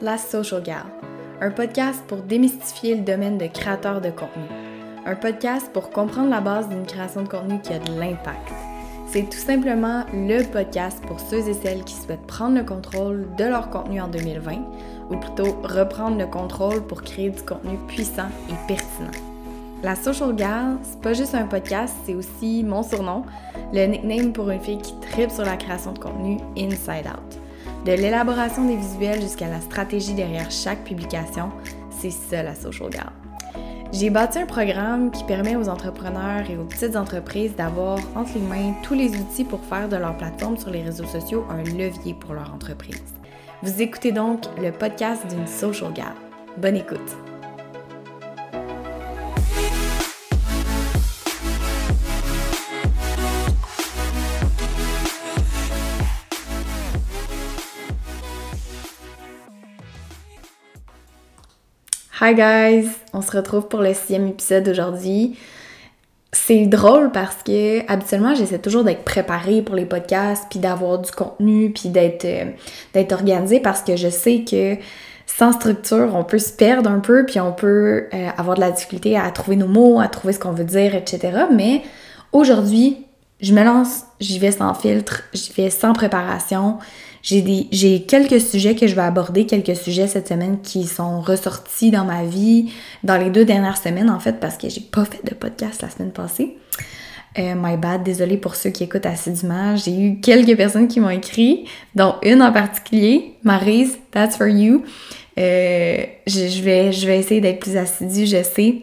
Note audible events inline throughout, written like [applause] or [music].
La Social Gal, un podcast pour démystifier le domaine de créateur de contenu. Un podcast pour comprendre la base d'une création de contenu qui a de l'impact. C'est tout simplement le podcast pour ceux et celles qui souhaitent prendre le contrôle de leur contenu en 2020, ou plutôt reprendre le contrôle pour créer du contenu puissant et pertinent. La Social Gal, c'est pas juste un podcast, c'est aussi mon surnom, le nickname pour une fille qui tripe sur la création de contenu Inside Out. De l'élaboration des visuels jusqu'à la stratégie derrière chaque publication, c'est ça la Social Gal. J'ai bâti un programme qui permet aux entrepreneurs et aux petites entreprises d'avoir entre les mains tous les outils pour faire de leur plateforme sur les réseaux sociaux un levier pour leur entreprise. Vous écoutez donc le podcast d'une Social Gal. Bonne écoute! Hi guys! On se retrouve pour le sixième épisode aujourd'hui. C'est drôle parce que habituellement j'essaie toujours d'être préparée pour les podcasts, puis d'avoir du contenu, puis d'être euh, organisée parce que je sais que sans structure, on peut se perdre un peu, puis on peut euh, avoir de la difficulté à trouver nos mots, à trouver ce qu'on veut dire, etc. Mais aujourd'hui, je me lance, j'y vais sans filtre, j'y vais sans préparation. J'ai quelques sujets que je vais aborder, quelques sujets cette semaine qui sont ressortis dans ma vie dans les deux dernières semaines en fait parce que j'ai pas fait de podcast la semaine passée. Euh, my bad, désolée pour ceux qui écoutent assidûment. J'ai eu quelques personnes qui m'ont écrit, dont une en particulier, Marise, that's for you. Euh, je, vais, je vais essayer d'être plus assidue, je sais.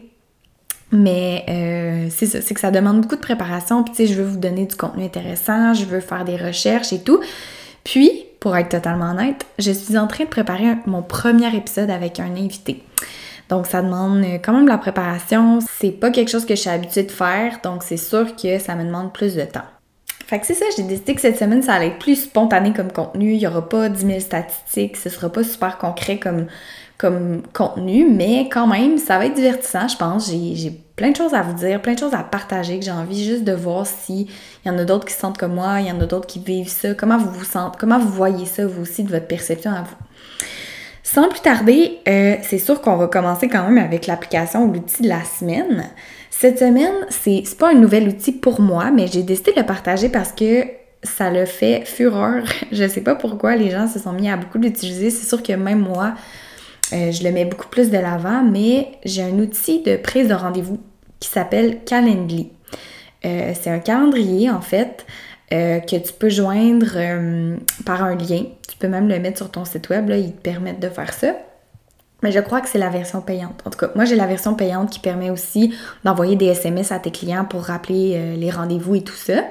Mais euh, c'est ça, c'est que ça demande beaucoup de préparation. Puis tu sais, je veux vous donner du contenu intéressant, je veux faire des recherches et tout. Puis, pour être totalement honnête, je suis en train de préparer mon premier épisode avec un invité. Donc ça demande quand même de la préparation, c'est pas quelque chose que je suis habituée de faire, donc c'est sûr que ça me demande plus de temps. Fait que c'est ça, j'ai décidé que cette semaine, ça allait être plus spontané comme contenu. Il y aura pas 10 000 statistiques, ce sera pas super concret comme, comme contenu, mais quand même, ça va être divertissant, je pense. J'ai plein de choses à vous dire, plein de choses à partager que j'ai envie juste de voir s'il y en a d'autres qui se sentent comme moi, il y en a d'autres qui vivent ça, comment vous vous sentez, comment vous voyez ça vous aussi de votre perception à vous? Sans plus tarder, euh, c'est sûr qu'on va commencer quand même avec l'application ou l'outil de la semaine. Cette semaine, c'est pas un nouvel outil pour moi, mais j'ai décidé de le partager parce que ça le fait fureur. [laughs] Je sais pas pourquoi les gens se sont mis à beaucoup l'utiliser. C'est sûr que même moi, euh, je le mets beaucoup plus de l'avant, mais j'ai un outil de prise de rendez-vous qui s'appelle Calendly. Euh, c'est un calendrier, en fait, euh, que tu peux joindre par un lien. Tu peux même le mettre sur ton site web, ils te permettent de faire ça. Mais je crois que c'est la version payante. En tout cas, moi j'ai la version payante qui permet aussi d'envoyer des SMS à tes clients pour rappeler les rendez-vous et tout ça.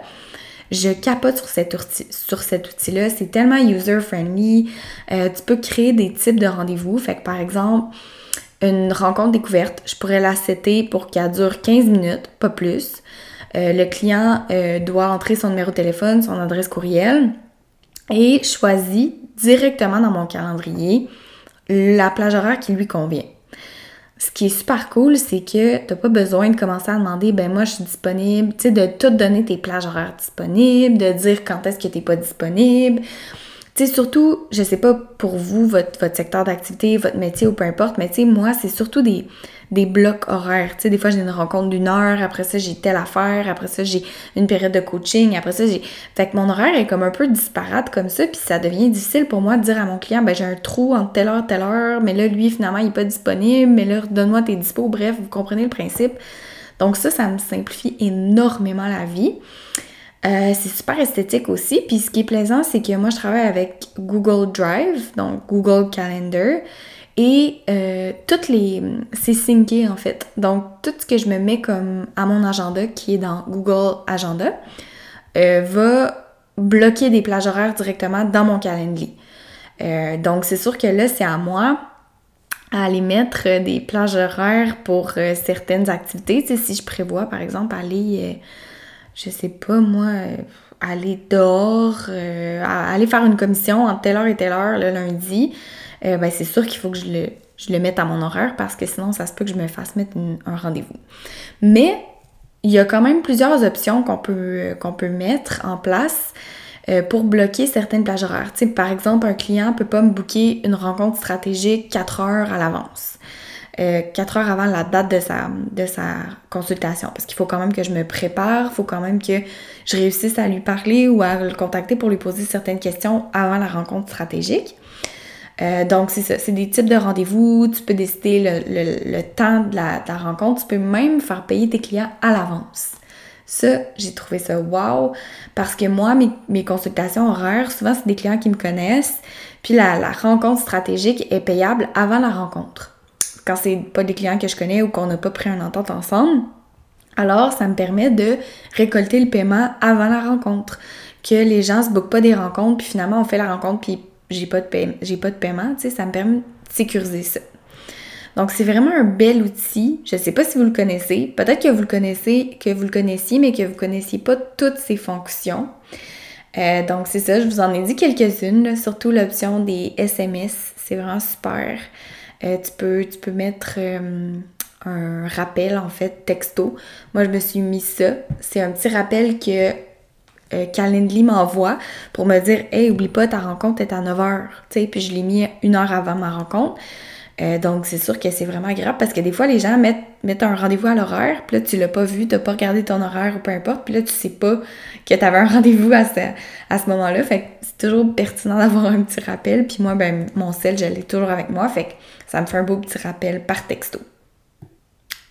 Je capote sur cet, outil, sur cet outil-là. C'est tellement user-friendly. Euh, tu peux créer des types de rendez-vous. Fait que par exemple, une rencontre découverte, je pourrais la setter pour qu'elle dure 15 minutes, pas plus. Euh, le client euh, doit entrer son numéro de téléphone, son adresse courriel et choisit directement dans mon calendrier la plage horaire qui lui convient. Ce qui est super cool, c'est que t'as pas besoin de commencer à demander, ben moi je suis disponible, tu sais, de tout donner tes plages horaires disponibles, de dire quand est-ce que t'es pas disponible. Tu sais, surtout, je sais pas pour vous, votre, secteur d'activité, votre métier ou peu importe, mais tu sais, moi, c'est surtout des, des blocs horaires. Tu sais, des fois, j'ai une rencontre d'une heure, après ça, j'ai telle affaire, après ça, j'ai une période de coaching, après ça, j'ai... Fait que mon horaire est comme un peu disparate comme ça, puis ça devient difficile pour moi de dire à mon client, ben j'ai un trou entre telle heure, telle heure, mais là, lui, finalement, il est pas disponible, mais là, donne-moi tes dispos, bref, vous comprenez le principe. Donc ça, ça me simplifie énormément la vie. Euh, c'est super esthétique aussi. Puis ce qui est plaisant, c'est que moi, je travaille avec Google Drive, donc Google Calendar. Et euh, toutes les. C'est synché en fait. Donc, tout ce que je me mets comme à mon agenda, qui est dans Google Agenda, euh, va bloquer des plages horaires directement dans mon calendrier. Donc, c'est sûr que là, c'est à moi à aller mettre des plages horaires pour certaines activités. Tu si je prévois, par exemple, aller, je sais pas moi, aller dehors, aller faire une commission entre telle heure et telle heure le lundi, euh, ben c'est sûr qu'il faut que je le, mette à mon horaire parce que sinon, ça se peut que je me fasse mettre un rendez-vous. Mais il y a quand même plusieurs options qu'on peut, mettre en place. euh, pour bloquer certaines plages horaires. par exemple, un client peut pas me booker une rencontre stratégique 4 heures à l'avance. Euh, 4 heures avant la date de sa, de sa consultation. Parce qu'il faut quand même que je me prépare, il faut quand même que je réussisse à lui parler ou à le contacter pour lui poser certaines questions avant la rencontre stratégique. Euh, donc, c'est ça, c'est des types de rendez-vous, tu peux décider le, le, temps de la, de la, rencontre, tu peux même faire payer tes clients à l'avance. Ça, j'ai trouvé ça wow, parce que moi, mes, mes consultations horaires, souvent, c'est des clients qui me connaissent, puis la, la rencontre stratégique est payable avant la rencontre quand c'est pas des clients que je connais ou qu'on n'a pas pris un entente ensemble. Alors, ça me permet de récolter le paiement avant la rencontre. Que les gens se bookent pas des rencontres, puis finalement, on fait la rencontre, puis j'ai pas de, j'ai pas de paiement, tu sais, ça me permet de sécuriser ça. Donc, c'est vraiment un bel outil. Je sais pas si vous le connaissez. Peut-être que vous le connaissez, que vous le connaissiez, mais que vous connaissiez pas toutes ses fonctions. Euh, donc, c'est ça, je vous en ai dit quelques-unes, surtout l'option des SMS. C'est vraiment super. Euh, tu, peux, tu peux mettre euh, un rappel, en fait, texto. Moi, je me suis mis ça. C'est un petit rappel que euh, m'envoie pour me dire Hey, oublie pas, ta rencontre est à 9h. Puis je l'ai mis une heure avant ma rencontre. Euh, donc, c'est sûr que c'est vraiment grave parce que des fois, les gens mettent, mettent un rendez-vous à l'horaire, puis là, tu l'as pas vu, t'as pas regardé ton horaire ou peu importe, puis là, tu sais pas que tu avais un [laughs] rendez-vous à ce, à ce moment-là. Fait que c'est toujours pertinent d'avoir un petit rappel. Puis moi, ben, mon sel, je l'ai toujours avec moi. Fait que ça me fait un beau petit rappel par texto.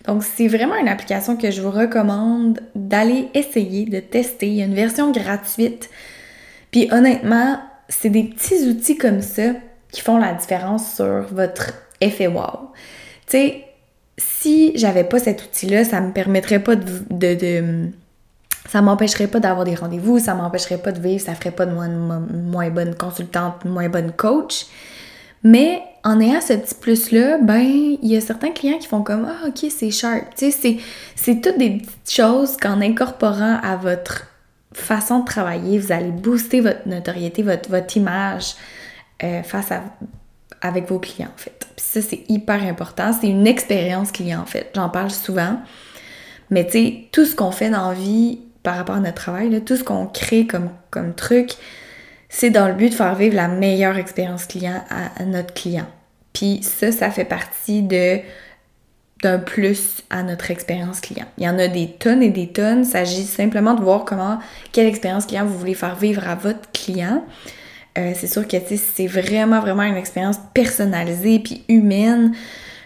Donc, c'est vraiment une application que je vous recommande d'aller essayer, de tester. Il y a une version gratuite. Puis honnêtement, c'est des petits outils comme ça qui font la différence sur votre effet wow. Tu sais, si j'avais pas cet outil-là, ça me permettrait pas de, de, ça m'empêcherait pas d'avoir des rendez-vous, ça m'empêcherait pas de vivre, ça ferait pas de moi moins bonne consultante, moins bonne coach. Mais en ayant ce petit plus-là, ben, il y a certains clients qui font comme Ah, ok, c'est sharp. Tu sais, c'est toutes des petites choses qu'en incorporant à votre façon de travailler, vous allez booster votre notoriété, votre, votre image euh, face à avec vos clients, en fait. Puis ça, c'est hyper important. C'est une expérience client, en fait. J'en parle souvent. Mais tu sais, tout ce qu'on fait dans la vie par rapport à notre travail, tout ce qu'on crée comme, comme truc, c'est dans le but de faire vivre la meilleure expérience client à, notre client. Puis ça, ça fait partie de d'un plus à notre expérience client. Il y en a des tonnes et des tonnes. Il s'agit simplement de voir comment, quelle expérience client vous voulez faire vivre à votre client. Euh, c'est sûr que c'est vraiment, vraiment une expérience personnalisée puis humaine.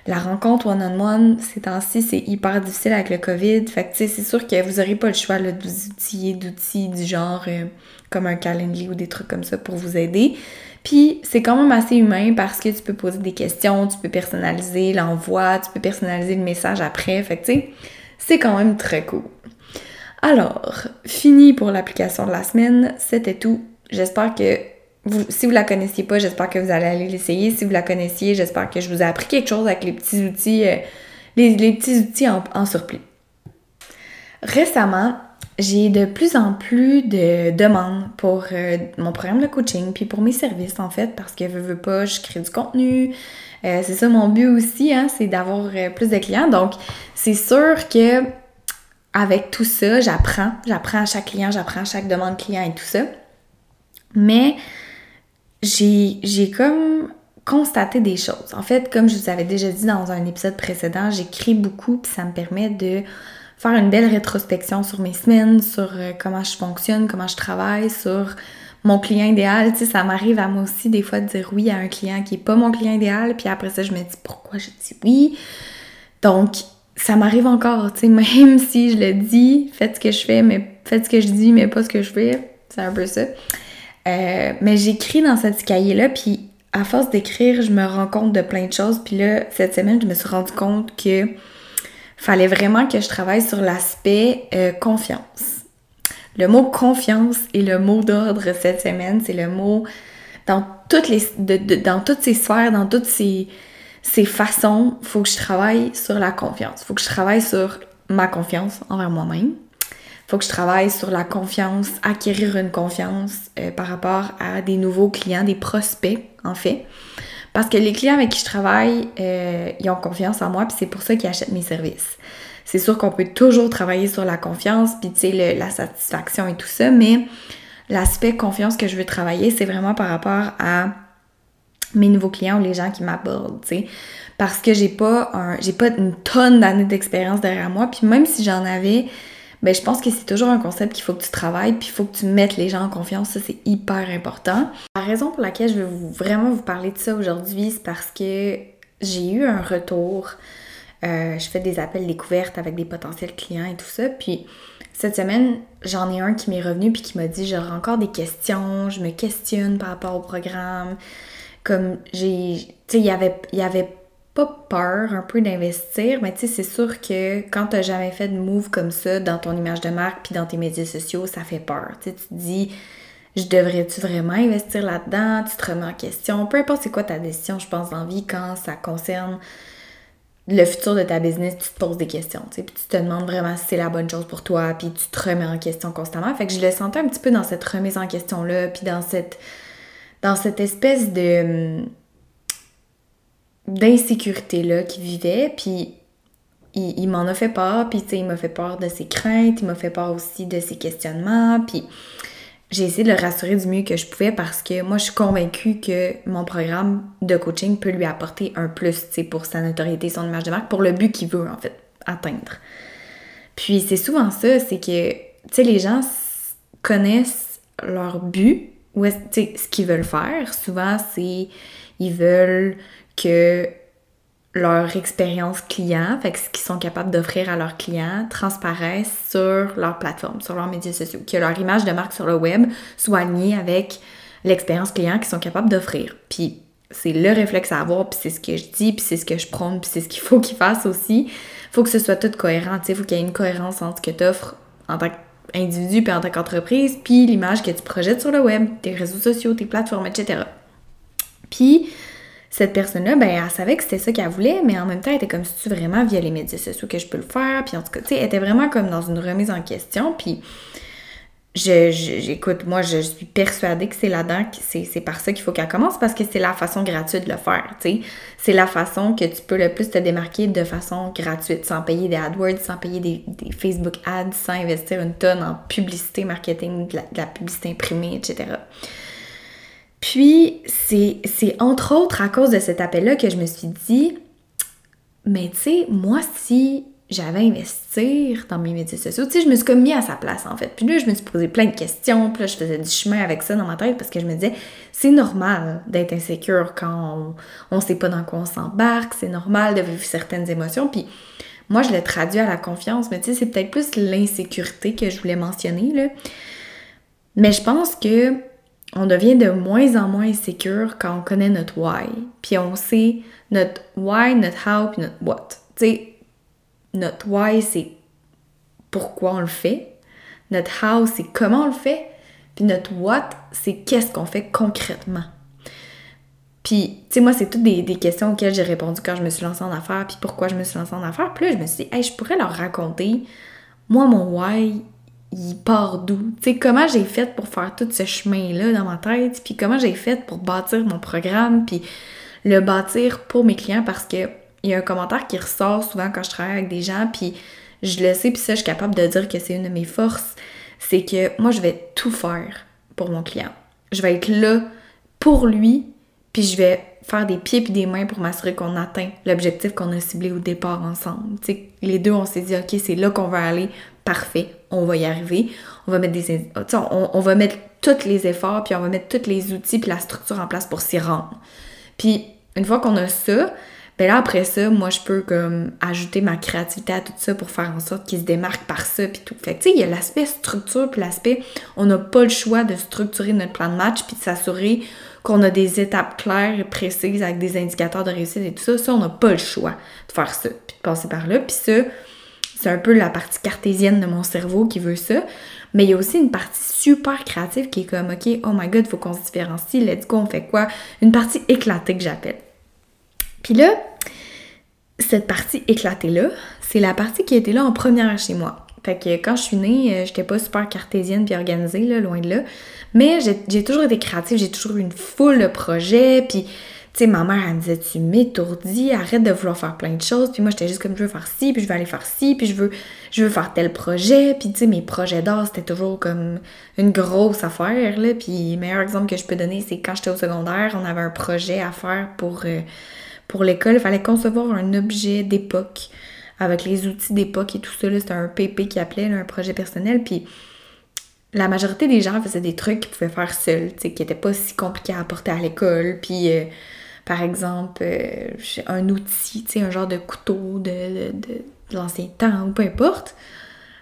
La rencontre one-on-one, ces temps-ci, c'est hyper difficile avec le COVID. Fait que, c'est sûr que vous n'aurez pas le choix de vous outiller d'outils du genre euh, comme un Calendly ou des trucs comme ça pour vous aider. Puis, c'est quand même assez humain parce que tu peux poser des questions, tu peux personnaliser l'envoi, tu peux personnaliser le message après. Fait que, tu sais, c'est quand même très cool. Alors, fini pour l'application de la semaine. C'était tout. J'espère que si vous la connaissiez pas, j'espère que vous allez aller l'essayer. Si vous la connaissiez, j'espère que je vous ai appris quelque chose avec les petits outils, euh, les, petits outils en, surplus. Récemment, j'ai de plus en plus de demandes pour euh, mon programme de coaching, puis pour mes services en fait, parce que je veux pas, je crée du contenu. Euh, c'est ça mon but aussi, hein, c'est d'avoir plus de clients. Donc, c'est sûr que avec tout ça, j'apprends. J'apprends à chaque client, j'apprends à chaque demande client et tout ça. Mais j'ai comme constaté des choses. En fait, comme je vous avais déjà dit dans un épisode précédent, j'écris beaucoup puis ça me permet de faire une belle rétrospection sur mes semaines, sur euh, comment je fonctionne, comment je travaille, sur mon client idéal. Tu sais, ça m'arrive à moi aussi des fois de dire oui à un client qui est pas mon client idéal, puis après ça, je me dis pourquoi je dis oui? Donc, ça m'arrive encore, tu sais, [laughs] même si je le dis, faites ce que je fais, mais faites ce que je dis, mais pas ce que je fais. C'est un peu ça. Euh, mais j'écris dans ce cahier-là, puis à force d'écrire, je me rends compte de plein de choses. Puis là, cette semaine, je me suis rendu compte que fallait vraiment que je travaille sur l'aspect euh, confiance. Le mot confiance est le mot d'ordre cette semaine. C'est le mot dans toutes les dans toutes ces sphères, dans toutes ces, ces façons, il faut que je travaille sur la confiance. Il faut que je travaille sur ma confiance envers moi-même faut que je travaille sur la confiance, acquérir une confiance euh, par rapport à des nouveaux clients, des prospects en fait. Parce que les clients avec qui je travaille, euh, ils ont confiance en moi, puis c'est pour ça qu'ils achètent mes services. C'est sûr qu'on peut toujours travailler sur la confiance, puis tu sais, la satisfaction et tout ça, mais l'aspect confiance que je veux travailler, c'est vraiment par rapport à mes nouveaux clients ou les gens qui m'abordent, tu sais. Parce que j'ai pas un, j'ai pas une tonne d'années d'expérience derrière moi, puis même si j'en avais, ben je pense que c'est toujours un concept qu'il faut que tu travailles, puis il faut que tu mettes les gens en confiance, ça c'est hyper important. La raison pour laquelle je veux vraiment vous parler de ça aujourd'hui, c'est parce que j'ai eu un retour. Euh, je fais des appels découvertes avec des potentiels clients et tout ça, puis cette semaine, j'en ai un qui m'est revenu puis qui m'a dit j'aurai encore des questions, je me questionne par rapport au programme. Comme j'ai. Tu sais, il y avait, y avait pas peur un peu d'investir, mais tu sais, c'est sûr que quand t'as jamais fait de move comme ça dans ton image de marque puis dans tes médias sociaux, ça fait peur. Tu tu te dis je devrais-tu vraiment investir là-dedans? Tu te remets en question. Peu importe c'est quoi ta décision, je pense, en vie, quand ça concerne le futur de ta business, tu te poses des questions, tu sais, puis tu te demandes vraiment si c'est la bonne chose pour toi, puis tu te remets en question constamment. Fait que je le sentais un petit peu dans cette remise en question-là, puis dans cette, dans cette espèce de d'insécurité-là qu'il vivait, puis il, m'en a fait peur, puis il m'a fait peur de ses craintes, il m'a fait peur aussi de ses questionnements, puis j'ai essayé de le rassurer du mieux que je pouvais parce que moi, je suis convaincue que mon programme de coaching peut lui apporter un plus, pour sa notoriété, son image de marque, pour le but qu'il veut, en fait, atteindre. Puis c'est souvent ça, c'est que, tu sais, les gens connaissent leur but, ou ce qu'ils veulent faire. Souvent, c'est, ils veulent que leur expérience client, fait que ce qu'ils sont capables d'offrir à leurs clients, transparaissent sur leur plateforme, sur leurs médias sociaux, que leur image de marque sur le web soit alignée avec l'expérience client qu'ils sont capables d'offrir. Puis c'est le réflexe à avoir, puis c'est ce que je dis, puis c'est ce que je prône, puis c'est ce qu'il faut [laughs] qu'ils fassent aussi. Faut que ce soit tout cohérent, tu faut qu'il y ait une cohérence entre ce que tu offres en tant qu'individu puis en tant qu'entreprise, puis l'image que tu projettes sur le web, tes réseaux sociaux, tes plateformes, etc. Puis cette personne-là, ben, elle savait que c'était ça qu'elle voulait, mais en même temps, elle était comme si tu vraiment via les médias sociaux que je peux le faire? Puis en tout cas, elle était vraiment comme dans une remise en question. Puis j'écoute, moi, je suis persuadée que c'est là-dedans, c'est par ça qu'il faut qu'elle commence parce que c'est la façon gratuite de le faire, tu. C'est la façon que tu peux le plus te démarquer de façon gratuite, sans payer des AdWords, sans payer des, Facebook ads, sans investir une tonne en publicité, marketing, de la publicité imprimée, etc. Puis, c'est entre autres à cause de cet appel-là que je me suis dit, mais tu sais, moi, si j'avais investir dans mes médias sociaux, tu sais, je me suis comme mis à sa place, en fait. Puis là, je me suis posé plein de questions, puis là, je faisais du chemin avec ça dans ma tête parce que je me disais, c'est normal d'être insécure quand on, on sait pas dans quoi on s'embarque, c'est normal de vivre certaines émotions, puis moi, je l'ai traduit à la confiance, mais tu sais, c'est peut-être plus l'insécurité que je voulais mentionner, là. Mais je pense que on devient de moins en moins sécure quand on connaît notre why. Puis on sait notre why, notre how, puis notre what. Tu sais, notre why, c'est pourquoi on le fait. Notre how, c'est comment on le fait. Puis notre what, c'est qu'est-ce qu'on fait concrètement. Puis, tu sais, moi, c'est toutes des, questions auxquelles j'ai répondu quand je me suis lancée en affaires, puis pourquoi je me suis lancée en affaires. Puis là, je me suis dit, hey, je pourrais leur raconter, moi, mon why, il part d'où? Tu sais, comment j'ai fait pour faire tout ce chemin-là dans ma tête, puis comment j'ai fait pour bâtir mon programme, puis le bâtir pour mes clients? Parce que il y a un commentaire qui ressort souvent quand je travaille avec des gens, puis je le sais, puis ça, je suis capable de dire que c'est une de mes forces, c'est que moi, je vais tout faire pour mon client. Je vais être là pour lui, puis je vais faire des pieds puis des mains pour m'assurer qu'on atteint l'objectif qu'on a ciblé au départ ensemble. Tu sais, les deux, on s'est dit, OK, c'est là qu'on va aller, parfait, on va y arriver. On va mettre des on, on va mettre tous les efforts, puis on va mettre tous les outils puis la structure en place pour s'y rendre. Puis une fois qu'on a ça, ben là après ça, moi je peux comme ajouter ma créativité à tout ça pour faire en sorte qu'il se démarque par ça puis tout. Fait que tu sais, il y a l'aspect structure puis l'aspect on n'a pas le choix de structurer notre plan de match puis de s'assurer qu'on a des étapes claires et précises avec des indicateurs de réussite et tout ça. Ça, on n'a pas le choix de faire ça puis de passer par là. Puis ça, c'est un peu la partie cartésienne de mon cerveau qui veut ça. Mais il y a aussi une partie super créative qui est comme, OK, oh my god, faut qu'on se différencie, let's go, on fait quoi? Une partie éclatée que j'appelle. Puis là, cette partie éclatée-là, c'est la partie qui était là en première chez moi. Fait que quand je suis née, euh, j'étais pas super cartésienne puis organisée, là, loin de là. Mais j'ai toujours été créative, j'ai toujours eu une foule de projets, puis ma mère, elle me disait, tu m'étourdis, arrête de vouloir faire plein de choses. Puis moi, j'étais juste comme, je veux faire ci, puis je veux aller faire ci, puis je veux, je veux faire tel projet. Puis tu sais, mes projets d'art, c'était toujours comme une grosse affaire, là. Puis le meilleur exemple que je peux donner, c'est quand j'étais au secondaire, on avait un projet à faire pour, euh, pour l'école. Il fallait concevoir un objet d'époque avec les outils d'époque et tout ça. C'était un PP qui appelait, un projet personnel. Puis la majorité des gens faisaient des trucs qu'ils pouvaient faire seuls, qui n'étaient pas si compliqués à apporter à l'école. Puis... Euh, par exemple, euh, un outil, tu sais, un genre de couteau de, de, l'ancien temps ou peu importe.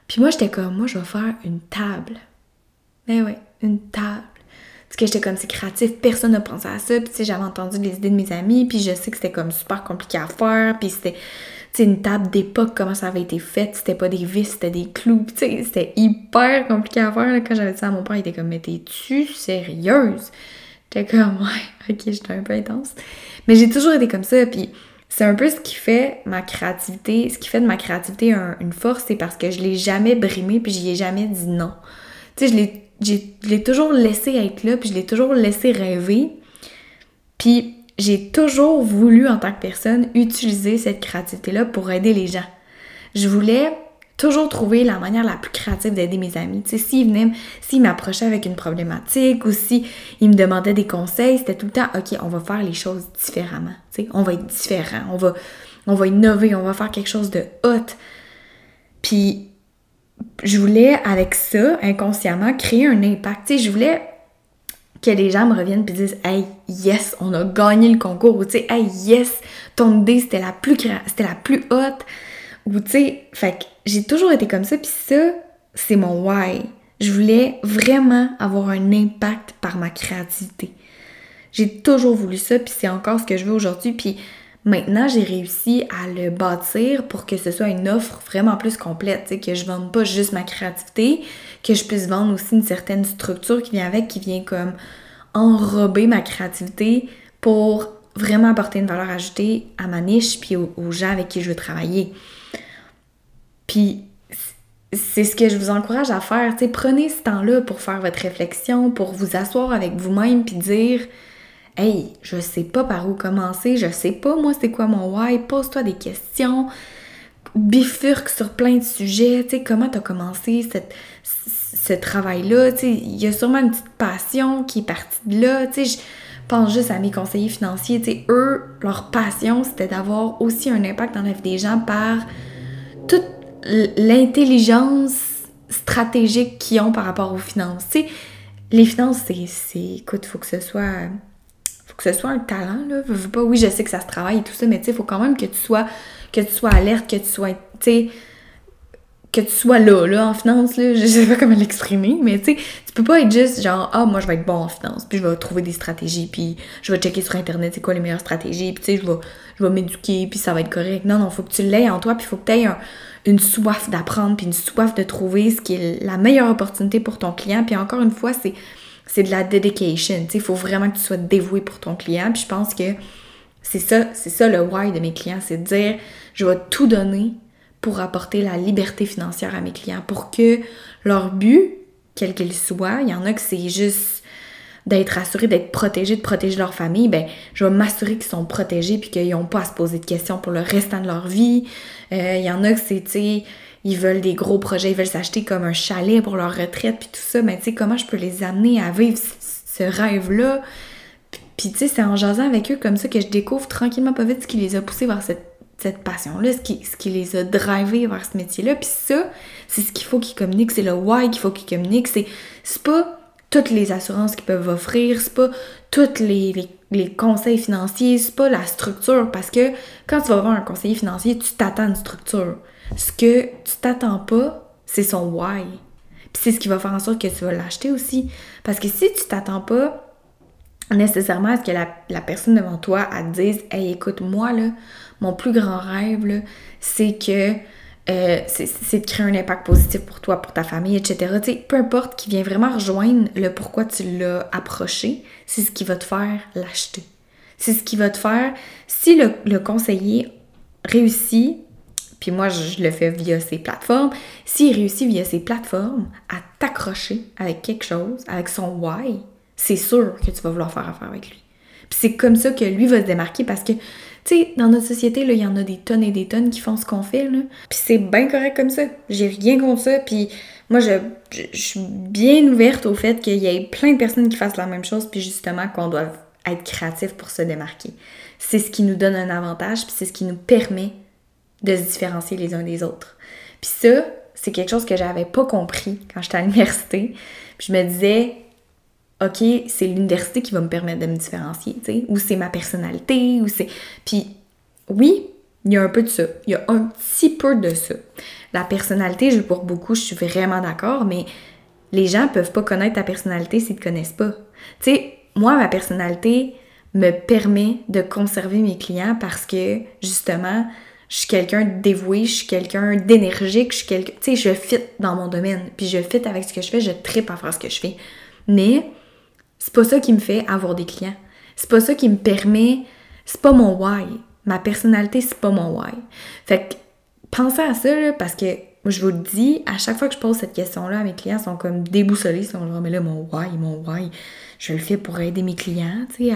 Puis moi, j'étais comme, moi, je vais faire une table. Mais ouais, une table. Parce que j'étais comme, c'est créatif, personne n'a pensé à ça. Puis tu sais, j'avais entendu les idées de mes amis, puis je sais que c'était comme super compliqué à faire. Puis c'était, sais, une table d'époque, comment ça avait été fait. C'était pas des vis, c'était des clous. c'était hyper compliqué à faire. Quand j'avais dit ça à mon père, il était comme, mais t'es-tu sérieuse? J'étais comme, ouais, ok, j'étais un peu intense. Mais j'ai toujours été comme ça, puis c'est un peu ce qui fait ma créativité, ce qui fait de ma créativité une force, c'est parce que je l'ai jamais brimé, puis j'y ai jamais dit non. Tu sais, je l'ai toujours laissé être là, puis je l'ai toujours laissé rêver. Puis j'ai toujours voulu, en tant que personne, utiliser cette créativité-là pour aider les gens. Je voulais toujours trouver la manière la plus créative d'aider mes amis. Tu sais, s'ils venaient, s'ils m'approchaient avec une problématique ou s'ils me demandaient des conseils, c'était tout le temps, OK, on va faire les choses différemment. Tu sais, on va être différent, on va, on va innover, on va faire quelque chose de hot. Puis, je voulais, avec ça, inconsciemment, créer un impact. Tu sais, je voulais que les gens me reviennent et disent Hey, yes, on a gagné le concours. Ou tu sais, Hey, yes, ton idée, c'était la plus, c'était la plus haute. Ou tu sais, fait j'ai toujours été comme ça, puis ça, c'est mon why. Je voulais vraiment avoir un impact par ma créativité. J'ai toujours voulu ça, puis c'est encore ce que je veux aujourd'hui. Puis maintenant, j'ai réussi à le bâtir pour que ce soit une offre vraiment plus complète, que je vende pas juste ma créativité, que je puisse vendre aussi une certaine structure qui vient avec, qui vient comme enrober ma créativité pour vraiment apporter une valeur ajoutée à ma niche puis aux gens avec qui je veux travailler. Puis c'est ce que je vous encourage à faire. prenez ce temps-là pour faire votre réflexion, pour vous asseoir avec vous-même puis dire Hey, je sais pas par où commencer, je sais pas moi c'est quoi mon why, pose-toi des questions, bifurque sur plein de sujets, tu sais, comment t'as commencé cette, ce travail-là, tu sais, il y a sûrement une petite passion qui est partie de là, tu sais, je pense juste à mes conseillers financiers, tu sais, eux, leur passion, c'était d'avoir aussi un impact dans la vie des gens par toute l'intelligence stratégique qu'ils ont par rapport aux finances. Les finances, c'est, écoute, faut que ce soit, faut que ce soit un talent, là. pas, oui, je sais que ça se travaille et tout ça, mais tu sais, faut quand même que tu sois, que tu sois alerte, que tu sois, tu sais, que tu sois là, là, en finance, là, je sais pas comment l'exprimer, mais tu sais, tu peux pas être juste genre, ah, moi, je vais être bon en finance, puis je vais trouver des stratégies, puis je vais checker sur Internet c'est quoi les meilleures stratégies, puis tu sais, je vais, je vais m'éduquer, puis ça va être correct. Non, non, faut que tu l'aies en toi, puis faut que tu aies une soif d'apprendre, puis une soif de trouver ce qui est la meilleure opportunité pour ton client, puis encore une fois, c'est, c'est de la dedication, tu sais, il faut vraiment que tu sois dévoué pour ton client, puis je pense que c'est ça, c'est ça le why de mes clients, c'est de dire, je vais tout donner pour apporter la liberté financière à mes clients, pour que leur but, quel qu'il soit, il y en a que c'est juste d'être assurés, d'être protégés, de protéger leur famille, ben je vais m'assurer qu'ils sont protégés puis qu'ils n'ont pas à se poser de questions pour le restant de leur vie. Euh, il y en a que c'est, tu sais, ils veulent des gros projets, ils veulent s'acheter comme un chalet pour leur retraite puis tout ça, mais tu sais, comment je peux les amener à vivre ce rêve-là? Puis tu sais, c'est en jasant avec eux comme ça que je découvre tranquillement pas vite ce qui les a poussés vers cette cette passion-là, ce qui, ce qui les a drivés vers ce métier-là. Puis ça, c'est ce qu'il faut qu'ils communiquent, c'est le why qu'il faut qu'ils communiquent. C'est, pas toutes les assurances qu'ils peuvent offrir, c'est pas tous les, les, conseils financiers, c'est pas la structure. Parce que quand tu vas voir un conseiller financier, tu t'attends une structure. Ce que tu t'attends pas, c'est son why. Puis c'est ce qui va faire en sorte que tu vas l'acheter aussi. Parce que si tu t'attends pas nécessairement à ce que la, la personne devant toi, te dise Hey, écoute, moi, là, mon plus grand rêve, c'est que euh, c'est de créer un impact positif pour toi, pour ta famille, etc. sais, peu importe qui vient vraiment rejoindre le pourquoi tu l'as approché, c'est ce qui va te faire l'acheter. C'est ce qui va te faire, si le, conseiller réussit, puis moi je, le fais via ces plateformes, s'il réussit via ces plateformes à t'accrocher avec quelque chose, avec son why, c'est sûr que tu vas vouloir faire affaire avec lui. Puis c'est comme ça que lui va se démarquer parce que, tu sais, dans notre société, il y en a des tonnes et des tonnes qui font ce qu'on fait, là. Puis c'est bien correct comme ça. J'ai rien contre ça. Puis moi, je, je, suis bien ouverte au fait qu'il y ait plein de personnes qui fassent la même chose, puis justement qu'on doit être créatif pour se démarquer. C'est ce qui nous donne un avantage, puis c'est ce qui nous permet de se différencier les uns des autres. Puis ça, c'est quelque chose que j'avais pas compris quand j'étais à l'université. Puis je me disais, OK, c'est l'université qui va me permettre de me différencier, tu sais, ou c'est ma personnalité, ou c'est... Puis oui, il y a un peu de ça. Il y a un petit peu de ça. La personnalité, je pour beaucoup, je suis vraiment d'accord, mais les gens peuvent pas connaître ta personnalité s'ils te connaissent pas. Tu sais, moi, ma personnalité me permet de conserver mes clients parce que, justement, je suis quelqu'un de dévoué, je suis quelqu'un d'énergique, je suis quelqu'un... Tu sais, je fit dans mon domaine, puis je fit avec ce que je fais, je tripe à faire ce que je fais. Mais c'est pas ça qui me fait avoir des clients. C'est pas ça qui me permet... C'est pas mon why. Ma personnalité, c'est pas mon why. Fait que pensez à ça, là, parce que je vous le dis, à chaque fois que je pose cette question-là, mes clients sont comme déboussolés, ils sont genre, mais là, mon why, mon why, je le fais pour aider mes clients, tu sais,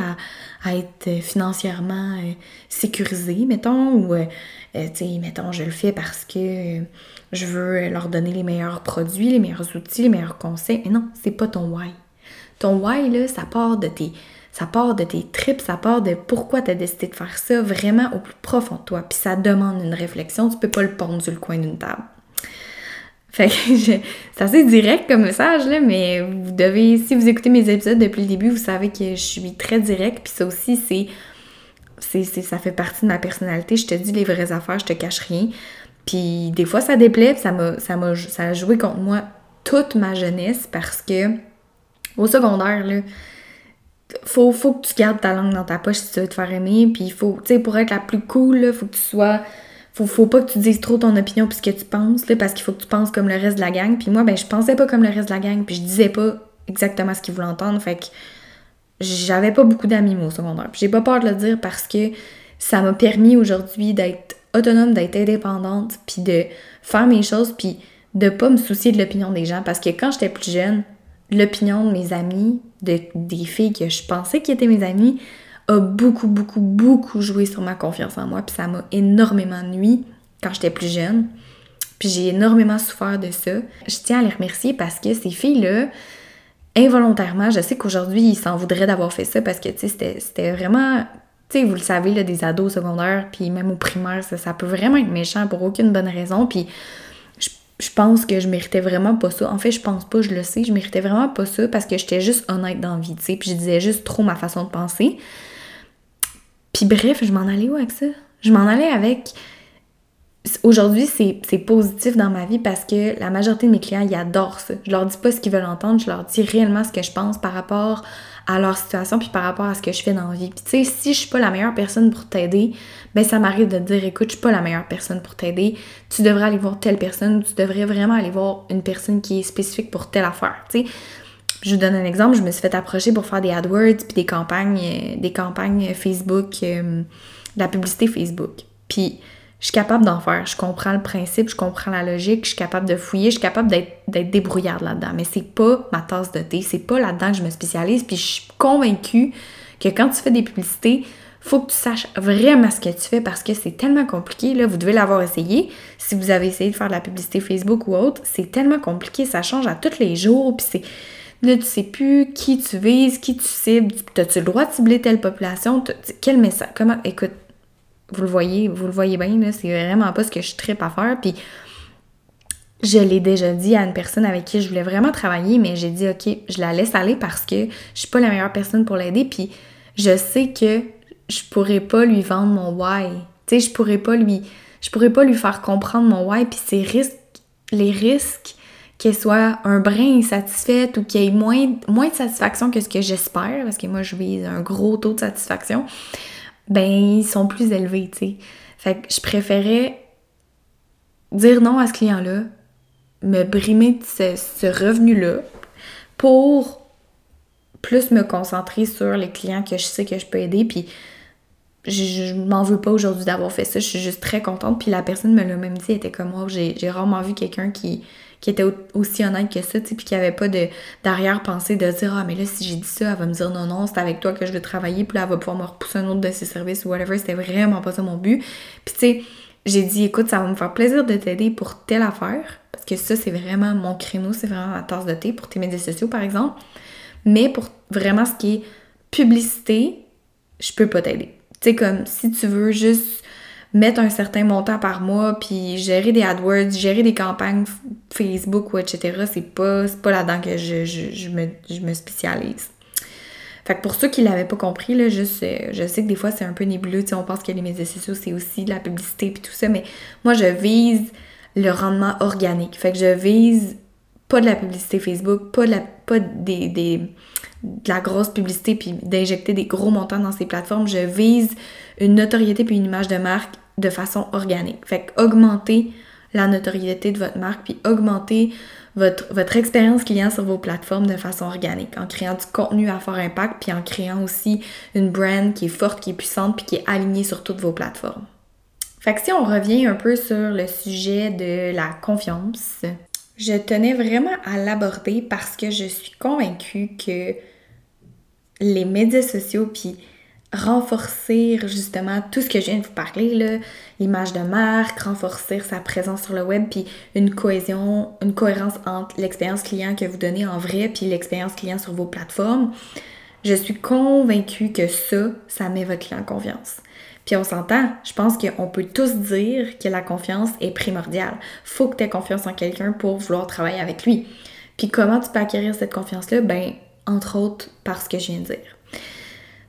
à, être financièrement euh, sécurisés, mettons, ou, euh, euh, tu sais, mettons, je le fais parce que je veux leur donner les meilleurs produits, les meilleurs outils, les meilleurs conseils. Mais non, c'est pas ton why. Ton why, là, ça part de tes ça part de tes tripes, ça part de pourquoi tu as décidé de faire ça vraiment au plus profond de toi. Puis ça demande une réflexion, tu peux pas le pondre sur le coin d'une table. Fait que c'est assez direct comme message, là, mais vous devez, si vous écoutez mes épisodes depuis le début, vous savez que je suis très direct, puis ça aussi, c'est, c'est, ça fait partie de ma personnalité. Je te dis les vraies affaires, je te cache rien. Puis des fois, ça déplaît, puis ça m'a, ça m'a, ça a joué contre moi toute ma jeunesse parce que au secondaire, là, faut, faut que tu gardes ta langue dans ta poche si tu veux te faire aimer. Puis faut, tu sais, pour être la plus cool, là, faut que tu sois. Faut, faut pas que tu dises trop ton opinion puis ce que tu penses, là, parce qu'il faut que tu penses comme le reste de la gang. Puis moi, ben, je pensais pas comme le reste de la gang, puis je disais pas exactement ce qu'ils voulaient entendre. Fait que j'avais pas beaucoup d'amis, moi, au secondaire. Puis j'ai pas peur de le dire parce que ça m'a permis aujourd'hui d'être autonome, d'être indépendante, puis de faire mes choses, puis de pas me soucier de l'opinion des gens. Parce que quand j'étais plus jeune, l'opinion de mes amis, de, des filles que je pensais qui étaient mes amies, a beaucoup, beaucoup, beaucoup joué sur ma confiance en moi. Puis ça m'a énormément nuit quand j'étais plus jeune. Puis j'ai énormément souffert de ça. Je tiens à les remercier parce que ces filles-là, involontairement, je sais qu'aujourd'hui, ils s'en voudraient d'avoir fait ça parce que, tu sais, c'était vraiment... Tu sais, vous le savez, là, des ados secondaires, puis même au primaire, ça, ça peut vraiment être méchant pour aucune bonne raison. Puis je pense que je méritais vraiment pas ça. En fait, je pense pas, je le sais, je méritais vraiment pas ça parce que j'étais juste honnête dans la vie, tu sais, puis je disais juste trop ma façon de penser. Puis bref, je m'en allais où avec ça? Je m'en allais avec Aujourd'hui, c'est positif dans ma vie parce que la majorité de mes clients, ils adorent ça. Je leur dis pas ce qu'ils veulent entendre, je leur dis réellement ce que je pense par rapport à leur situation puis par rapport à ce que je fais dans la vie. Puis tu sais, si je suis pas la meilleure personne pour t'aider, ben ça m'arrive de te dire écoute, je suis pas la meilleure personne pour t'aider. Tu devrais aller voir telle personne, tu devrais vraiment aller voir une personne qui est spécifique pour telle affaire, tu sais. Je vous donne un exemple, je me suis fait approcher pour faire des AdWords puis des campagnes euh, des campagnes Facebook, euh, la publicité Facebook. Puis je suis capable d'en faire. Je comprends le principe, je comprends la logique, je suis capable de fouiller, je suis capable d'être débrouillarde là-dedans. Mais c'est pas ma tasse de thé, c'est pas là-dedans que je me spécialise. Puis je suis convaincue que quand tu fais des publicités, faut que tu saches vraiment ce que tu fais parce que c'est tellement compliqué. Là, vous devez l'avoir essayé. Si vous avez essayé de faire de la publicité Facebook ou autre, c'est tellement compliqué, ça change à tous les jours. Puis c'est. Là, tu sais plus qui tu vises, qui tu cibles. As-tu le droit de cibler telle population? Quel message? Comment. Écoute, vous le voyez, vous le voyez bien, là, c'est vraiment pas ce que je tripe à faire. Puis je l'ai déjà dit à une personne avec qui je voulais vraiment travailler, mais j'ai dit ok, je la laisse aller parce que je suis pas la meilleure personne pour l'aider. Puis je sais que je pourrais pas lui vendre mon why. Tu sais, je pourrais pas lui, je pourrais pas lui faire comprendre mon why. Puis ces risques, les risques qu'elle soit un brin insatisfaite ou qu'il y ait moins, moins de satisfaction que ce que j'espère, parce que moi je vise un gros taux de satisfaction ben ils sont plus élevés, tu sais. Fait que je préférais dire non à ce client-là, me brimer de ce, revenu-là pour plus me concentrer sur les clients que je sais que je peux aider. Puis je, m'en veux pas aujourd'hui d'avoir fait ça. Je suis juste très contente. Puis la personne me l'a même dit, elle était comme moi. J'ai rarement vu quelqu'un qui, qui était aussi honnête que ça, tu sais, puis qui avait pas de d'arrière-pensée de dire Ah, mais là, si j'ai dit ça, elle va me dire non, non, c'est avec toi que je veux travailler, puis là, elle va pouvoir me repousser un autre de ses services ou whatever. C'était vraiment pas ça mon but. Puis, tu sais, j'ai dit Écoute, ça va me faire plaisir de t'aider pour telle affaire, parce que ça, c'est vraiment mon créneau, c'est vraiment ma tasse de thé pour tes médias sociaux, par exemple. Mais pour vraiment ce qui est publicité, je peux pas t'aider. Tu sais, comme si tu veux juste mettre un certain montant par mois, puis gérer des AdWords, gérer des campagnes Facebook ou etc., c'est pas, pas là-dedans que je, me, spécialise. Fait que pour ceux qui l'avaient pas compris, là, je sais que des fois c'est un peu nébuleux, on pense que les médias sociaux c'est aussi de la publicité puis tout ça, mais moi je vise le rendement organique. Fait que je vise pas de la publicité Facebook, pas de la, pas des de la grosse publicité puis d'injecter des gros montants dans ces plateformes. Je vise une notoriété puis une image de marque de façon organique. Fait augmenter la notoriété de votre marque puis augmenter votre, votre expérience client sur vos plateformes de façon organique, en créant du contenu à fort impact puis en créant aussi une brand qui est forte, qui est puissante puis qui est alignée sur toutes vos plateformes. Fait que si on revient un peu sur le sujet de la confiance, je tenais vraiment à l'aborder parce que je suis convaincue que les médias sociaux, puis renforcer justement tout ce que je viens de vous parler, l'image de marque, renforcer sa présence sur le web, puis une cohésion, une cohérence entre l'expérience client que vous donnez en vrai, puis l'expérience client sur vos plateformes. Je suis convaincue que ça, ça met votre client en confiance. Puis on s'entend, je pense qu'on peut tous dire que la confiance est primordiale. Faut que tu aies confiance en quelqu'un pour vouloir travailler avec lui. Puis comment tu peux acquérir cette confiance-là? Ben, entre autres, par ce que je viens de dire.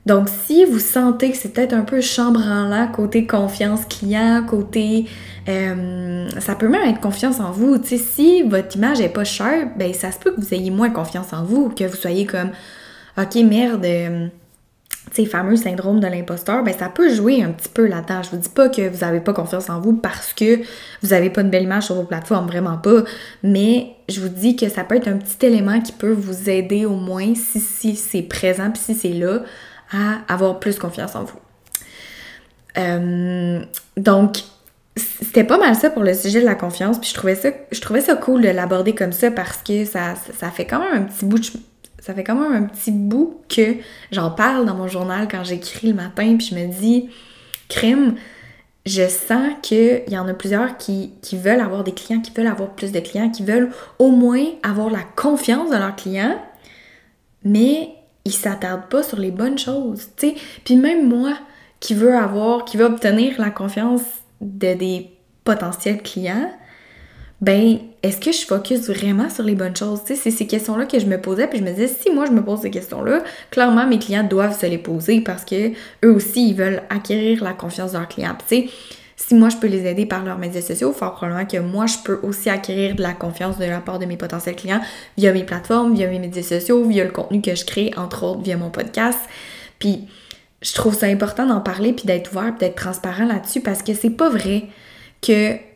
Donc, si vous sentez que c'est peut-être un peu chambranlant côté confiance client, côté. Euh, ça peut même être confiance en vous. Tu sais, si votre image est pas chère, ben ça se peut que vous ayez moins confiance en vous, que vous soyez comme OK, merde. Euh, ces fameux syndrome de l'imposteur, ben ça peut jouer un petit peu là-dedans. Je vous dis pas que vous avez pas confiance en vous parce que vous avez pas une belle image sur vos plateformes, vraiment pas. Mais je vous dis que ça peut être un petit élément qui peut vous aider au moins si, si c'est présent puis si c'est là à avoir plus confiance en vous. Euh, donc, c'était pas mal ça pour le sujet de la confiance, puis je trouvais ça, je trouvais ça cool de l'aborder comme ça parce que ça, ça fait quand même un petit bout de, ça fait quand même un petit bout que j'en parle dans mon journal quand j'écris le matin, puis je me dis, crime, je sens qu'il y en a plusieurs qui, qui, veulent avoir des clients, qui veulent avoir plus de clients, qui veulent au moins avoir la confiance de leurs clients, mais ils s'attardent pas sur les bonnes choses. Puis même moi, qui veux avoir, qui veux obtenir la confiance de des potentiels clients, ben, est-ce que je focus vraiment sur les bonnes choses? C'est ces questions-là que je me posais, puis je me disais, si moi je me pose ces questions-là, clairement mes clients doivent se les poser parce que eux aussi, ils veulent acquérir la confiance de leurs clients. si moi je peux les aider par leurs médias sociaux, fort probablement que moi je peux aussi acquérir de la confiance de la part de mes potentiels clients via mes plateformes, via mes médias sociaux, via le contenu que je crée, entre autres via mon podcast. Puis je trouve ça important d'en parler puis d'être ouvert, d'être transparent là-dessus parce que c'est pas vrai que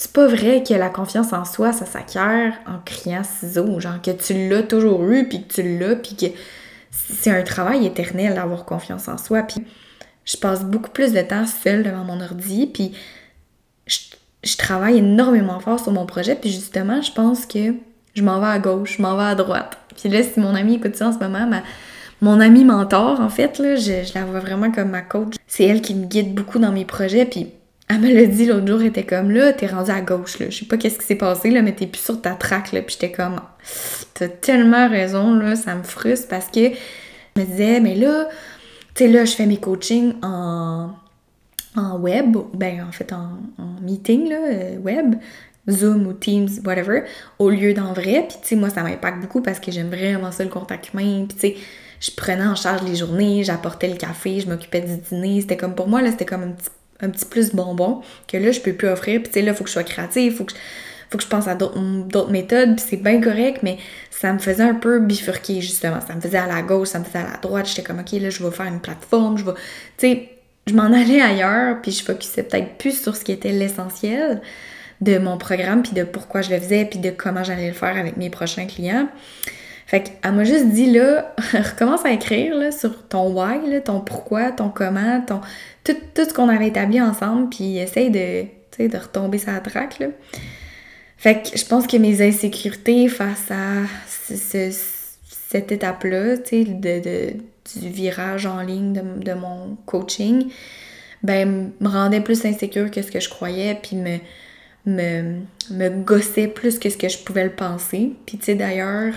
c'est pas vrai que la confiance en soi, ça s'acquiert en criant ciseaux, genre que tu l'as toujours eu, puis que tu l'as, puis que c'est un travail éternel d'avoir confiance en soi. Puis je passe beaucoup plus de temps seule devant mon ordi, puis je, travaille énormément fort sur mon projet, puis justement, je pense que je m'en vais à gauche, je m'en vais à droite. Puis là, si mon ami écoute ça en ce moment, ma, mon ami mentor, en fait, là, je, la vois vraiment comme ma coach. C'est elle qui me guide beaucoup dans mes projets, puis elle me l'a dit l'autre jour, elle était comme là, t'es rendu à gauche, là. Je sais pas qu'est-ce qui s'est passé, là, mais t'es plus sur ta traque, là. Puis j'étais comme, t'as tellement raison, là, ça me frustre parce que je me disais, mais là, tu sais, là, je fais mes coachings en, web, ben en fait en, meeting, là, euh, web, Zoom ou Teams, whatever, au lieu d'en vrai. Puis, tu sais, moi, ça m'impacte beaucoup parce que j'aime vraiment ça, le contact humain. Puis, tu sais, je prenais en charge les journées, j'apportais le café, je m'occupais du dîner. C'était comme, pour moi, là, c'était comme un petit un petit plus bonbon que là, je peux plus offrir. Puis tu sais, là, faut que je sois créative, faut que je, faut que je pense à d'autres méthodes, puis c'est bien correct, mais ça me faisait un peu bifurquer, justement. Ça me faisait à la gauche, ça me faisait à la droite. J'étais comme, OK, là, je vais faire une plateforme, je vais... Tu sais, je m'en [laughs] allais ailleurs, puis je focusais peut-être plus sur ce qui était l'essentiel de mon programme, puis de pourquoi je le faisais, puis de comment j'allais le faire avec mes prochains clients. Fait qu'elle m'a juste dit là, [laughs] recommence à écrire là, sur ton why, ton pourquoi, ton comment, ton tout, ce qu'on avait établi ensemble, puis essaye de, de retomber sa traque. Là. Fait que je pense que mes insécurités face à cette étape-là, tu sais, de, du virage en ligne de, de, mon coaching, ben, me rendait plus insécure que ce que je croyais, puis me, me, me gossait plus que ce que je pouvais le penser. Puis tu sais, d'ailleurs,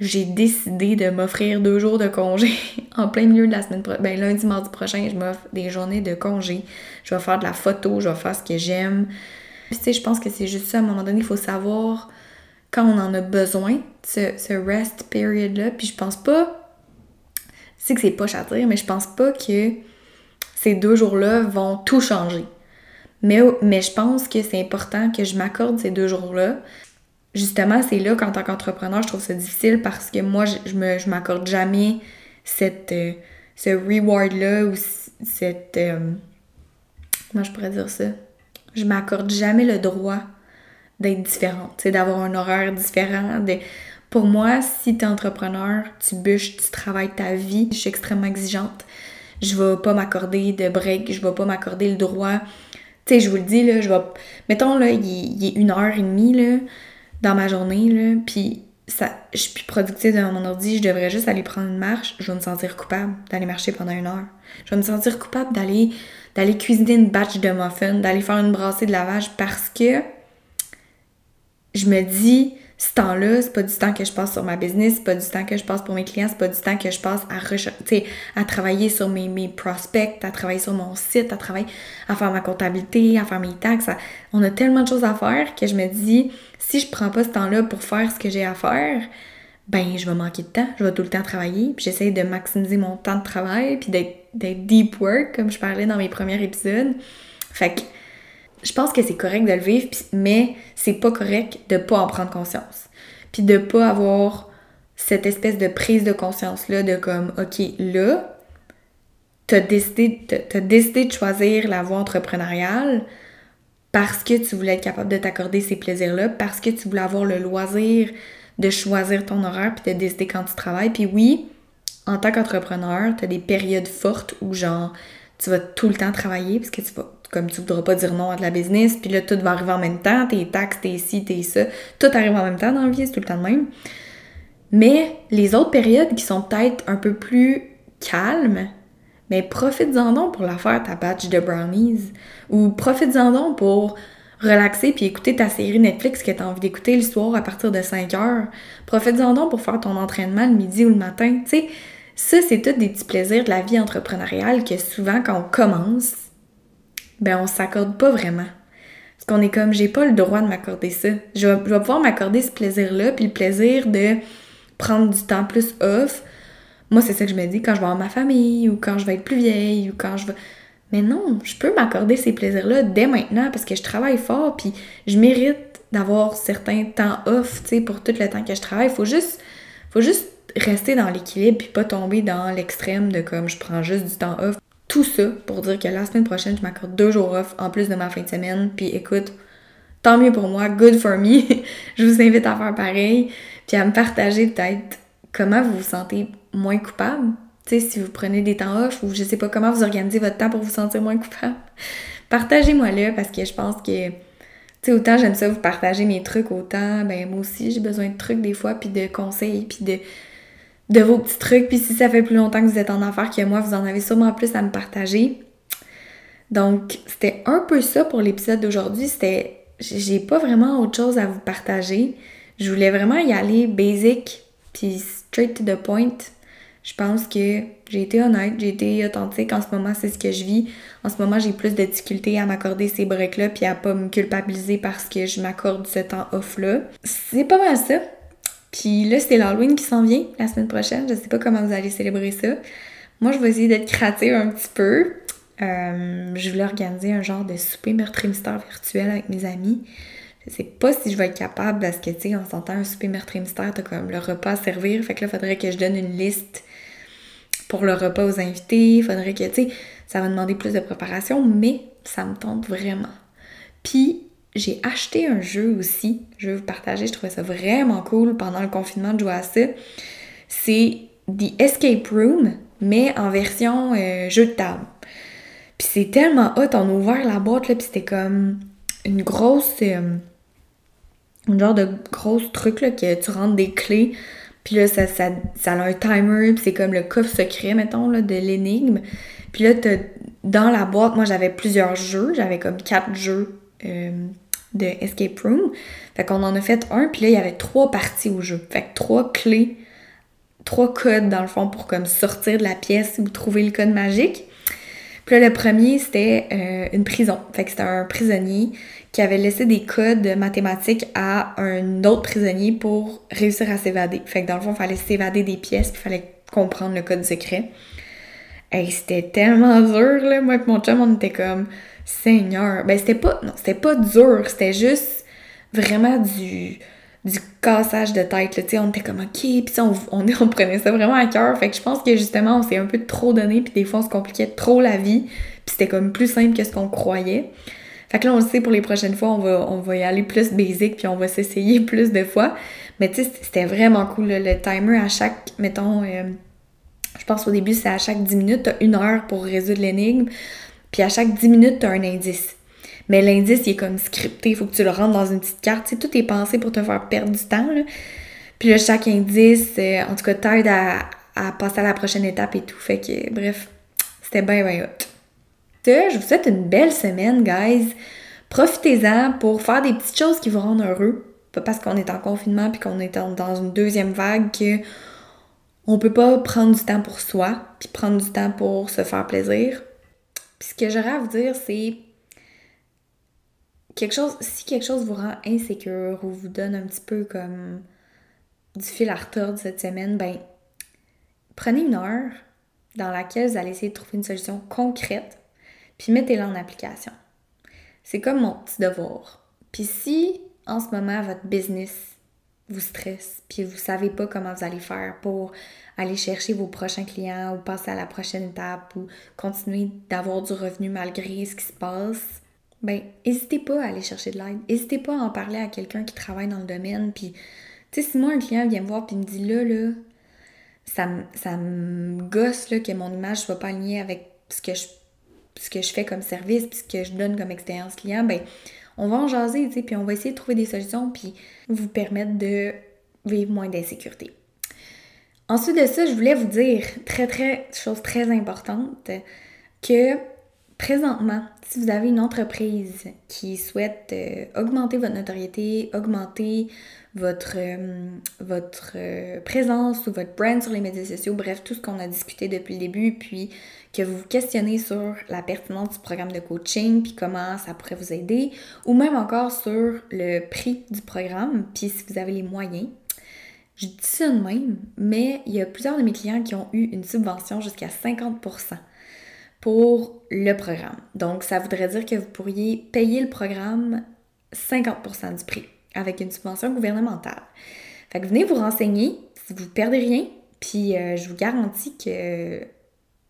j'ai décidé de m'offrir deux jours de congé [laughs] en plein milieu de la semaine prochaine. Ben, lundi, mardi prochain, je m'offre des journées de congé. Je vais faire de la photo, je vais faire ce que j'aime. Tu sais, je pense que c'est juste ça. À un moment donné, il faut savoir quand on en a besoin, ce, ce rest period-là. Puis, je pense pas. C'est que c'est pas à mais je pense pas que ces deux jours-là vont tout changer. Mais, mais je pense que c'est important que je m'accorde ces deux jours-là justement, c'est là qu'en tant qu'entrepreneur, je trouve ça difficile parce que moi, je, m'accorde jamais cette, euh, ce reward-là ou cette. Euh, comment je pourrais dire ça? Je m'accorde jamais le droit d'être différente, d'avoir un horaire différent. Pour moi, si tu es entrepreneur, tu bûches, tu travailles ta vie, je suis extrêmement exigeante. Je vais pas m'accorder de break, je vais pas m'accorder le droit. Tu sais, je vous le dis, là, je vais. Mettons, là, il, il est une heure et demie, là dans ma journée, là, puis ça, je suis plus productive devant mon ordi, je devrais juste aller prendre une marche, je vais me sentir coupable d'aller marcher pendant une heure. Je vais me sentir coupable d'aller d'aller cuisiner une batch de muffins, d'aller faire une brassée de lavage parce que je me dis ce temps-là, c'est pas du temps que je passe sur ma business, c'est pas du temps que je passe pour mes clients, c'est pas du temps que je passe à à travailler sur mes, mes prospects, à travailler sur mon site, à travailler, à faire ma comptabilité, à faire mes taxes. on a tellement de choses à faire que je me dis, si je prends pas ce temps-là pour faire ce que j'ai à faire, ben je vais manquer de temps, je vais tout le temps travailler, puis j'essaie de maximiser mon temps de travail, puis d'être deep work, comme je parlais dans mes premiers épisodes. Fait que je pense que c'est correct de le vivre, mais c'est pas correct de pas en prendre conscience. Puis de pas avoir cette espèce de prise de conscience-là de comme, OK, là, t'as décidé, as décidé de choisir la voie entrepreneuriale parce que tu voulais être capable de t'accorder ces plaisirs-là, parce que tu voulais avoir le loisir de choisir ton horaire puis de décider quand tu travailles. Puis oui, en tant qu'entrepreneur, t'as des périodes fortes où genre, tu vas tout le temps travailler parce que tu vas comme tu voudras pas dire non à de la business, puis là, tout va arriver en même temps, tes taxes, tes ci, tes ça, tout arrive en même temps dans la vie, c'est tout le temps de même. Mais les autres périodes qui sont peut-être un peu plus calmes, mais profites-en donc pour la faire ta batch de brownies, ou profites-en donc pour relaxer puis écouter ta série Netflix que tu as envie d'écouter le soir à partir de 5 heures. Profites-en donc pour faire ton entraînement le midi ou le matin. Tu sais, ça, c'est tout des petits plaisirs de la vie entrepreneuriale que souvent, quand on commence, ben on s'accorde pas vraiment. Parce qu'on est comme, j'ai pas le droit de m'accorder ça. Je vais, pouvoir m'accorder ce plaisir-là, puis le plaisir de prendre du temps plus off. Moi, c'est ça que je me dis quand je vais avoir ma famille, ou quand je vais être plus vieille, ou quand je vais... Mais non, je peux m'accorder ces plaisirs-là dès maintenant parce que je travaille fort, puis je mérite d'avoir certains temps off, tu sais, pour tout le temps que je travaille. Faut juste, faut juste rester dans l'équilibre puis pas tomber dans l'extrême de comme je prends juste du temps off tout ça pour dire que la semaine prochaine, je m'accorde deux jours off en plus de ma fin de semaine. Puis écoute, tant mieux pour moi, good for me. [laughs] je vous invite à faire pareil. Puis à me partager peut-être comment vous vous sentez moins coupable. Tu sais, si vous prenez des temps off ou je sais pas comment vous organisez votre temps pour vous sentir moins coupable. [laughs] Partagez-moi là parce que je pense que, tu sais, autant j'aime ça vous partager mes trucs, autant, ben moi aussi j'ai besoin de trucs des fois, puis de conseils, puis de de vos petits trucs. Puis si ça fait plus longtemps que vous êtes en affaires que moi, vous en avez sûrement plus à me partager. Donc, c'était un peu ça pour l'épisode d'aujourd'hui. C'était. J'ai pas vraiment autre chose à vous partager. Je voulais vraiment y aller basic, puis straight to the point. Je pense que j'ai été honnête, j'ai été authentique. En ce moment, c'est ce que je vis. En ce moment, j'ai plus de difficultés à m'accorder ces breaks-là, puis à pas me culpabiliser parce que je m'accorde ce temps off-là. C'est pas mal ça. Puis là, c'est l'Halloween qui s'en vient la semaine prochaine. Je sais pas comment vous allez célébrer ça. Moi, je vais essayer d'être créative un petit peu. Euh, je voulais organiser un genre de souper meurtrier mystère virtuel avec mes amis. Je sais pas si je vais être capable parce que, tu sais, on s'entend un souper meurtrier mystère, t'as comme le repas à servir. Fait que là, faudrait que je donne une liste pour le repas aux invités. Faudrait que, tu sais, ça va demander plus de préparation, mais ça me tente vraiment. Puis, j'ai acheté un jeu aussi. Je vais vous partager, je trouvais ça vraiment cool pendant le confinement de jouer à ça. C'est The Escape Room, mais en version euh, jeu de table. Puis c'est tellement hot, on a ouvert la boîte là, puis c'était comme une grosse. Euh, un genre de gros truc là, que tu rentres des clés, puis là, ça, ça, ça a un timer, puis c'est comme le coffre secret, mettons, là, de l'énigme. Puis là, dans la boîte, moi, j'avais plusieurs jeux. J'avais comme quatre jeux euh, de Escape Room. Fait qu'on en a fait un, puis là, il y avait trois parties au jeu. Fait que trois clés, trois codes, dans le fond, pour comme sortir de la pièce ou trouver le code magique. Puis là, le premier, c'était euh, une prison. Fait que c'était un prisonnier qui avait laissé des codes mathématiques à un autre prisonnier pour réussir à s'évader. Fait que dans le fond, il fallait s'évader des pièces, puis il fallait comprendre le code secret. Et c'était tellement dur, là. Moi et mon chum, on était comme Seigneur. Ben, c'était pas. Non, c'était pas dur. C'était juste vraiment du. du cassage de tête. Tu sais, on était comme OK. Puis on, on, [laughs] on, prenait ça vraiment à cœur. Fait que je pense que justement, on s'est un peu trop donné. Puis des fois, on se compliquait trop la vie. Puis c'était comme plus simple que ce qu'on croyait. Fait que là, on le sait pour les prochaines fois, on va, on va y aller plus basic, puis on va s'essayer [laughs] plus de fois. Mais tu sais, c'était vraiment cool, le timer à chaque, mettons, euh, je pense au début, c'est à chaque 10 minutes, t'as une heure pour résoudre l'énigme, puis à chaque 10 minutes, t'as un indice. Mais l'indice, il est comme scripté, il faut que tu le rentres dans une petite carte. Tu sais, tout est pensé pour te faire perdre du temps, là. Puis là, chaque indice, euh, en tout cas, t'aide à, à passer à la prochaine étape et tout. Fait que, bref, c'était bien, bien hot je vous souhaite une belle semaine, guys. Profitez-en pour faire des petites choses qui vous rendent heureux. Pas parce qu'on est en confinement puis qu'on est dans une deuxième vague que on peut pas prendre du temps pour soi puis prendre du temps pour se faire plaisir. Puis ce que j'aurais à vous dire, c'est quelque chose, si quelque chose vous rend insécure ou vous donne un petit peu comme du fil à retordre cette semaine, ben prenez une heure dans laquelle vous allez essayer de trouver une solution concrète puis mettez-le en application. C'est comme mon petit devoir. Puis si en ce moment votre business vous stresse, puis vous savez pas comment vous allez faire pour aller chercher vos prochains clients ou passer à la prochaine étape ou continuer d'avoir du revenu malgré ce qui se passe, ben n'hésitez pas à aller chercher de l'aide. N'hésitez pas à en parler à quelqu'un qui travaille dans le domaine. Puis, tu sais, si moi un client vient me voir puis me dit là, là, ça, me gosse que mon image soit pas alignée avec ce que je ce que je fais comme service, puis ce que je donne comme expérience client, ben on va en jaser, tu sais, puis on va essayer de trouver des solutions, puis vous permettre de vivre moins d'insécurité. Ensuite de ça, je voulais vous dire, très très, chose très importante, que présentement, si vous avez une entreprise qui souhaite euh, augmenter votre notoriété, augmenter votre, euh, euh, présence ou votre brand sur les médias sociaux, bref, tout ce qu'on a discuté depuis le début, puis que vous vous questionnez sur la pertinence du programme de coaching, puis comment ça pourrait vous aider, ou même encore sur le prix du programme, puis si vous avez les moyens. Je dis ça de même, mais il y a plusieurs de mes clients qui ont eu une subvention jusqu'à 50% pour le programme. Donc, ça voudrait dire que vous pourriez payer le programme 50% du prix avec une subvention gouvernementale. Fait que venez vous renseigner si vous ne perdez rien, puis euh, je vous garantis que,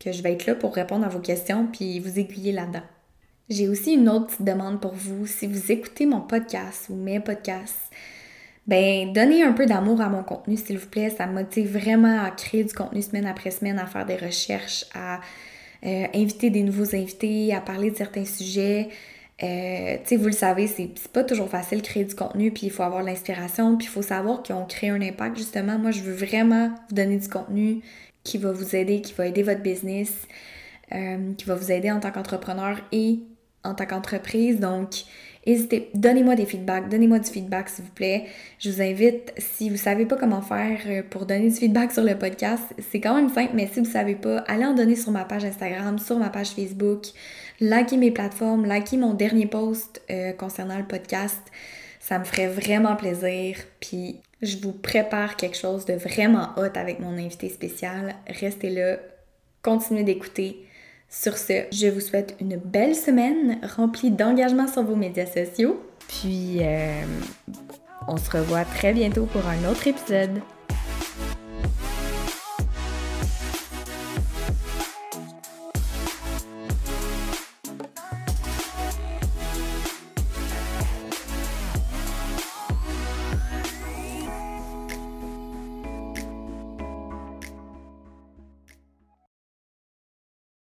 que je vais être là pour répondre à vos questions puis vous aiguiller là-dedans. J'ai aussi une autre petite demande pour vous. Si vous écoutez mon podcast ou mes podcasts, ben donnez un peu d'amour à mon contenu, s'il vous plaît. Ça me motive vraiment à créer du contenu semaine après semaine, à faire des recherches, à euh, inviter des nouveaux invités, à parler de certains sujets. Euh, tu sais, vous le savez, c'est pas toujours facile de créer du contenu, puis il faut avoir l'inspiration, puis il faut savoir qu'ils ont créé un impact. Justement, moi, je veux vraiment vous donner du contenu qui va vous aider, qui va aider votre business, euh, qui va vous aider en tant qu'entrepreneur et en tant qu'entreprise. Donc, Hésitez, donnez-moi des feedbacks, donnez-moi du feedback s'il vous plaît. Je vous invite, si vous savez pas comment faire euh, pour donner du feedback sur le podcast, c'est quand même simple, mais si vous savez pas, allez en donner sur ma page Instagram, sur ma page Facebook, likez mes plateformes, likez mon dernier post euh, concernant le podcast. Ça me ferait vraiment plaisir. Puis je vous prépare quelque chose de vraiment hot avec mon invité spécial. Restez là, continuez d'écouter. Sur ce, je vous souhaite une belle semaine remplie d'engagement sur vos médias sociaux. Puis, euh, on se revoit très bientôt pour un autre épisode.